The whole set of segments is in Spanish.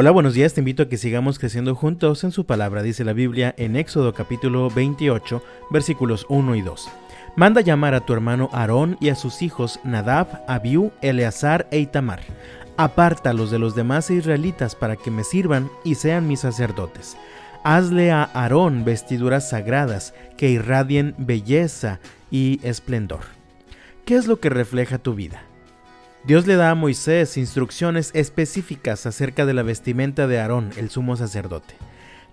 Hola, buenos días, te invito a que sigamos creciendo juntos en su palabra, dice la Biblia en Éxodo capítulo 28, versículos 1 y 2. Manda llamar a tu hermano Aarón y a sus hijos Nadab, Abiú, Eleazar e Itamar. Apártalos de los demás israelitas para que me sirvan y sean mis sacerdotes. Hazle a Aarón vestiduras sagradas que irradien belleza y esplendor. ¿Qué es lo que refleja tu vida? Dios le da a Moisés instrucciones específicas acerca de la vestimenta de Aarón, el sumo sacerdote.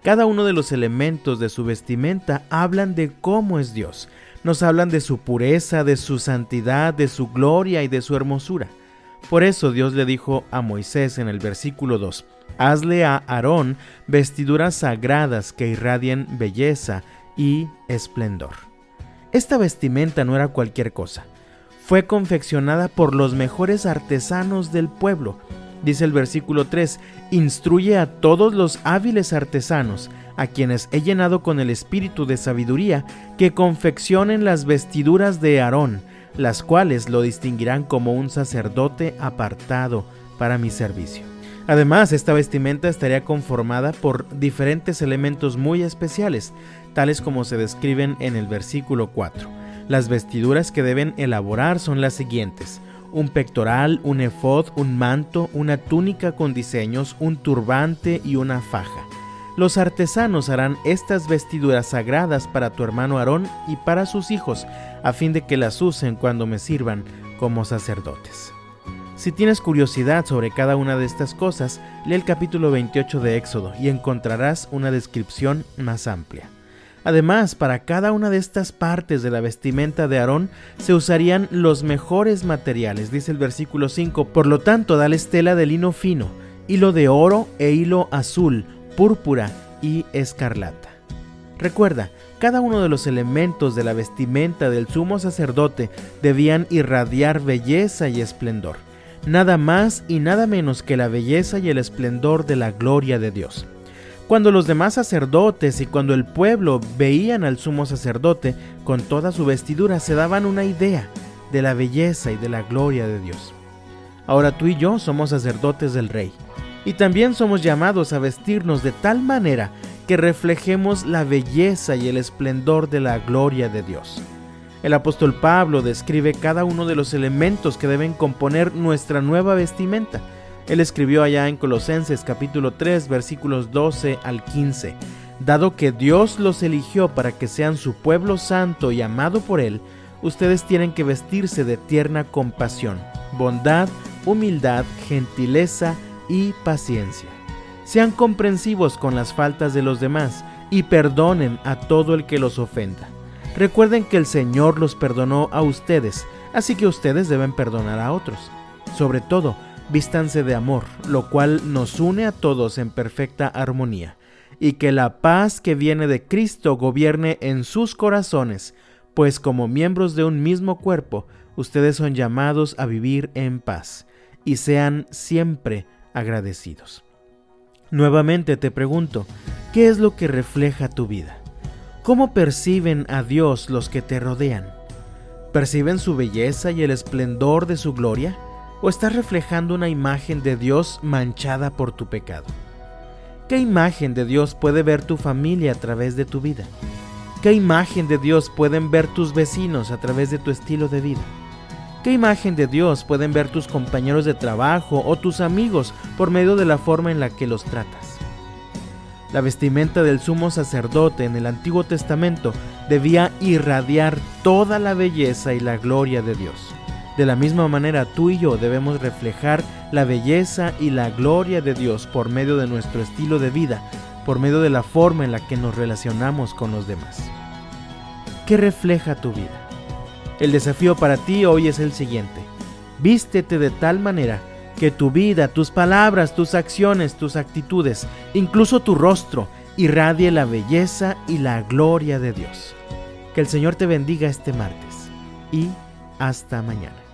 Cada uno de los elementos de su vestimenta hablan de cómo es Dios. Nos hablan de su pureza, de su santidad, de su gloria y de su hermosura. Por eso Dios le dijo a Moisés en el versículo 2, Hazle a Aarón vestiduras sagradas que irradien belleza y esplendor. Esta vestimenta no era cualquier cosa fue confeccionada por los mejores artesanos del pueblo. Dice el versículo 3, instruye a todos los hábiles artesanos, a quienes he llenado con el espíritu de sabiduría, que confeccionen las vestiduras de Aarón, las cuales lo distinguirán como un sacerdote apartado para mi servicio. Además, esta vestimenta estaría conformada por diferentes elementos muy especiales, tales como se describen en el versículo 4 las vestiduras que deben elaborar son las siguientes. Un pectoral, un efod, un manto, una túnica con diseños, un turbante y una faja. Los artesanos harán estas vestiduras sagradas para tu hermano Aarón y para sus hijos, a fin de que las usen cuando me sirvan como sacerdotes. Si tienes curiosidad sobre cada una de estas cosas, lee el capítulo 28 de Éxodo y encontrarás una descripción más amplia. Además, para cada una de estas partes de la vestimenta de Aarón se usarían los mejores materiales, dice el versículo 5. Por lo tanto, dale estela de lino fino, hilo de oro e hilo azul, púrpura y escarlata. Recuerda, cada uno de los elementos de la vestimenta del sumo sacerdote debían irradiar belleza y esplendor, nada más y nada menos que la belleza y el esplendor de la gloria de Dios. Cuando los demás sacerdotes y cuando el pueblo veían al sumo sacerdote con toda su vestidura, se daban una idea de la belleza y de la gloria de Dios. Ahora tú y yo somos sacerdotes del Rey, y también somos llamados a vestirnos de tal manera que reflejemos la belleza y el esplendor de la gloria de Dios. El apóstol Pablo describe cada uno de los elementos que deben componer nuestra nueva vestimenta, él escribió allá en Colosenses capítulo 3 versículos 12 al 15, Dado que Dios los eligió para que sean su pueblo santo y amado por Él, ustedes tienen que vestirse de tierna compasión, bondad, humildad, gentileza y paciencia. Sean comprensivos con las faltas de los demás y perdonen a todo el que los ofenda. Recuerden que el Señor los perdonó a ustedes, así que ustedes deben perdonar a otros. Sobre todo, vístanse de amor, lo cual nos une a todos en perfecta armonía, y que la paz que viene de Cristo gobierne en sus corazones, pues como miembros de un mismo cuerpo, ustedes son llamados a vivir en paz, y sean siempre agradecidos. Nuevamente te pregunto, ¿qué es lo que refleja tu vida? ¿Cómo perciben a Dios los que te rodean? ¿Perciben su belleza y el esplendor de su gloria? O estás reflejando una imagen de Dios manchada por tu pecado? ¿Qué imagen de Dios puede ver tu familia a través de tu vida? ¿Qué imagen de Dios pueden ver tus vecinos a través de tu estilo de vida? ¿Qué imagen de Dios pueden ver tus compañeros de trabajo o tus amigos por medio de la forma en la que los tratas? La vestimenta del sumo sacerdote en el Antiguo Testamento debía irradiar toda la belleza y la gloria de Dios. De la misma manera, tú y yo debemos reflejar la belleza y la gloria de Dios por medio de nuestro estilo de vida, por medio de la forma en la que nos relacionamos con los demás. ¿Qué refleja tu vida? El desafío para ti hoy es el siguiente. Vístete de tal manera que tu vida, tus palabras, tus acciones, tus actitudes, incluso tu rostro, irradie la belleza y la gloria de Dios. Que el Señor te bendiga este martes y hasta mañana.